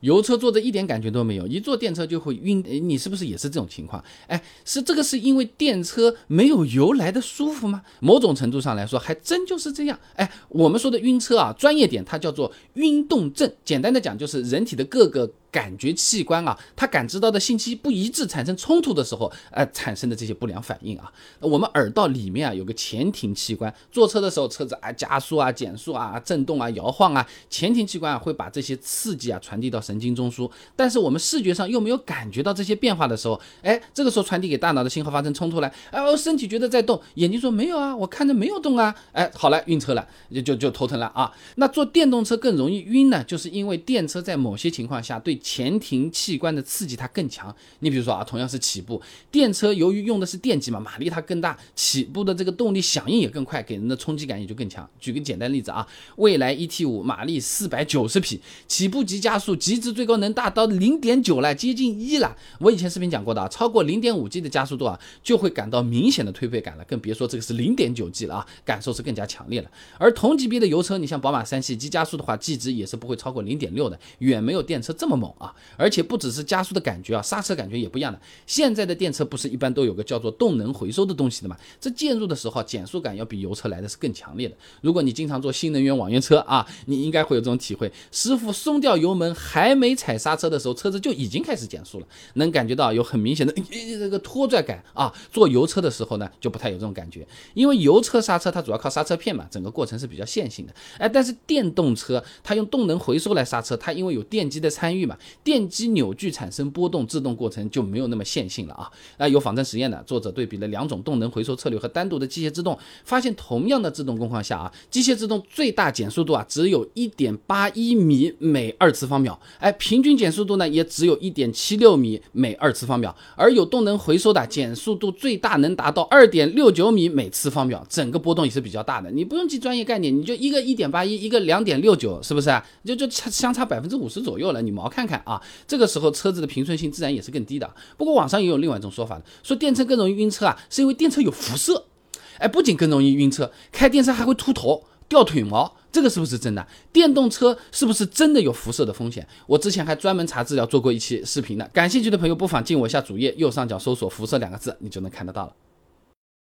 油车坐着一点感觉都没有，一坐电车就会晕。你是不是也是这种情况？哎，是这个是因为电车没有油来的舒服吗？某种程度上来说，还真就是这样。哎，我们说的晕车啊，专业点它叫做晕动症。简单的讲，就是人体的各个。感觉器官啊，它感知到的信息不一致，产生冲突的时候，呃，产生的这些不良反应啊。我们耳道里面啊有个前庭器官，坐车的时候车子啊加速啊减速啊震动啊摇晃啊，前庭器官啊会把这些刺激啊传递到神经中枢，但是我们视觉上又没有感觉到这些变化的时候，哎，这个时候传递给大脑的信号发生冲突了，哎，我身体觉得在动，眼睛说没有啊，我看着没有动啊，哎，好了，晕车了，就就就头疼了啊。那坐电动车更容易晕呢，就是因为电车在某些情况下对前庭器官的刺激它更强。你比如说啊，同样是起步，电车由于用的是电机嘛，马力它更大，起步的这个动力响应也更快，给人的冲击感也就更强。举个简单例子啊，蔚来 ET 五马力四百九十匹，起步及加速极值最高能达到零点九了，接近一了。我以前视频讲过的啊，超过零点五 G 的加速度啊，就会感到明显的推背感了，更别说这个是零点九 G 了啊，感受是更加强烈了。而同级别的油车，你像宝马三系，机加速的话，G 值也是不会超过零点六的，远没有电车这么猛啊。而且不只是加速的感觉啊，刹车感觉也不一样的。现在的电车不是一般都有个叫做动能回收的东西的嘛？这介入的时候减速感要比油车来的是更强烈的。如果你经常坐新能源网约车啊，你应该会有这种体会。师傅松掉油门还没踩刹车的时候，车子就已经开始减速了，能感觉到有很明显的这个拖拽感啊。坐油车的时候呢，就不太有这种感觉，因为油车刹车它主要靠刹车片嘛，整个过程是比较线性的。哎，但是电动车它用动能回收来刹车，它因为有电机的参与嘛，电机扭矩产生波动，制动过程就没有那么线性了啊！那有仿真实验的作者对比了两种动能回收策略和单独的机械制动，发现同样的制动工况下啊，机械制动最大减速度啊只有一点八一米每二次方秒，哎，平均减速度呢也只有一点七六米每二次方秒，而有动能回收的减速度最大能达到二点六九米每次方秒，整个波动也是比较大的。你不用记专业概念，你就一个一点八一，一个两点六九，是不是？就就差相差百分之五十左右了，你毛看看啊！这个时候车子的平顺性自然也是更低的。不过网上也有另外一种说法的，说电车更容易晕车啊，是因为电车有辐射。哎，不仅更容易晕车，开电车还会秃头、掉腿毛，这个是不是真的？电动车是不是真的有辐射的风险？我之前还专门查资料做过一期视频的，感兴趣的朋友不妨进我一下主页右上角搜索“辐射”两个字，你就能看得到了。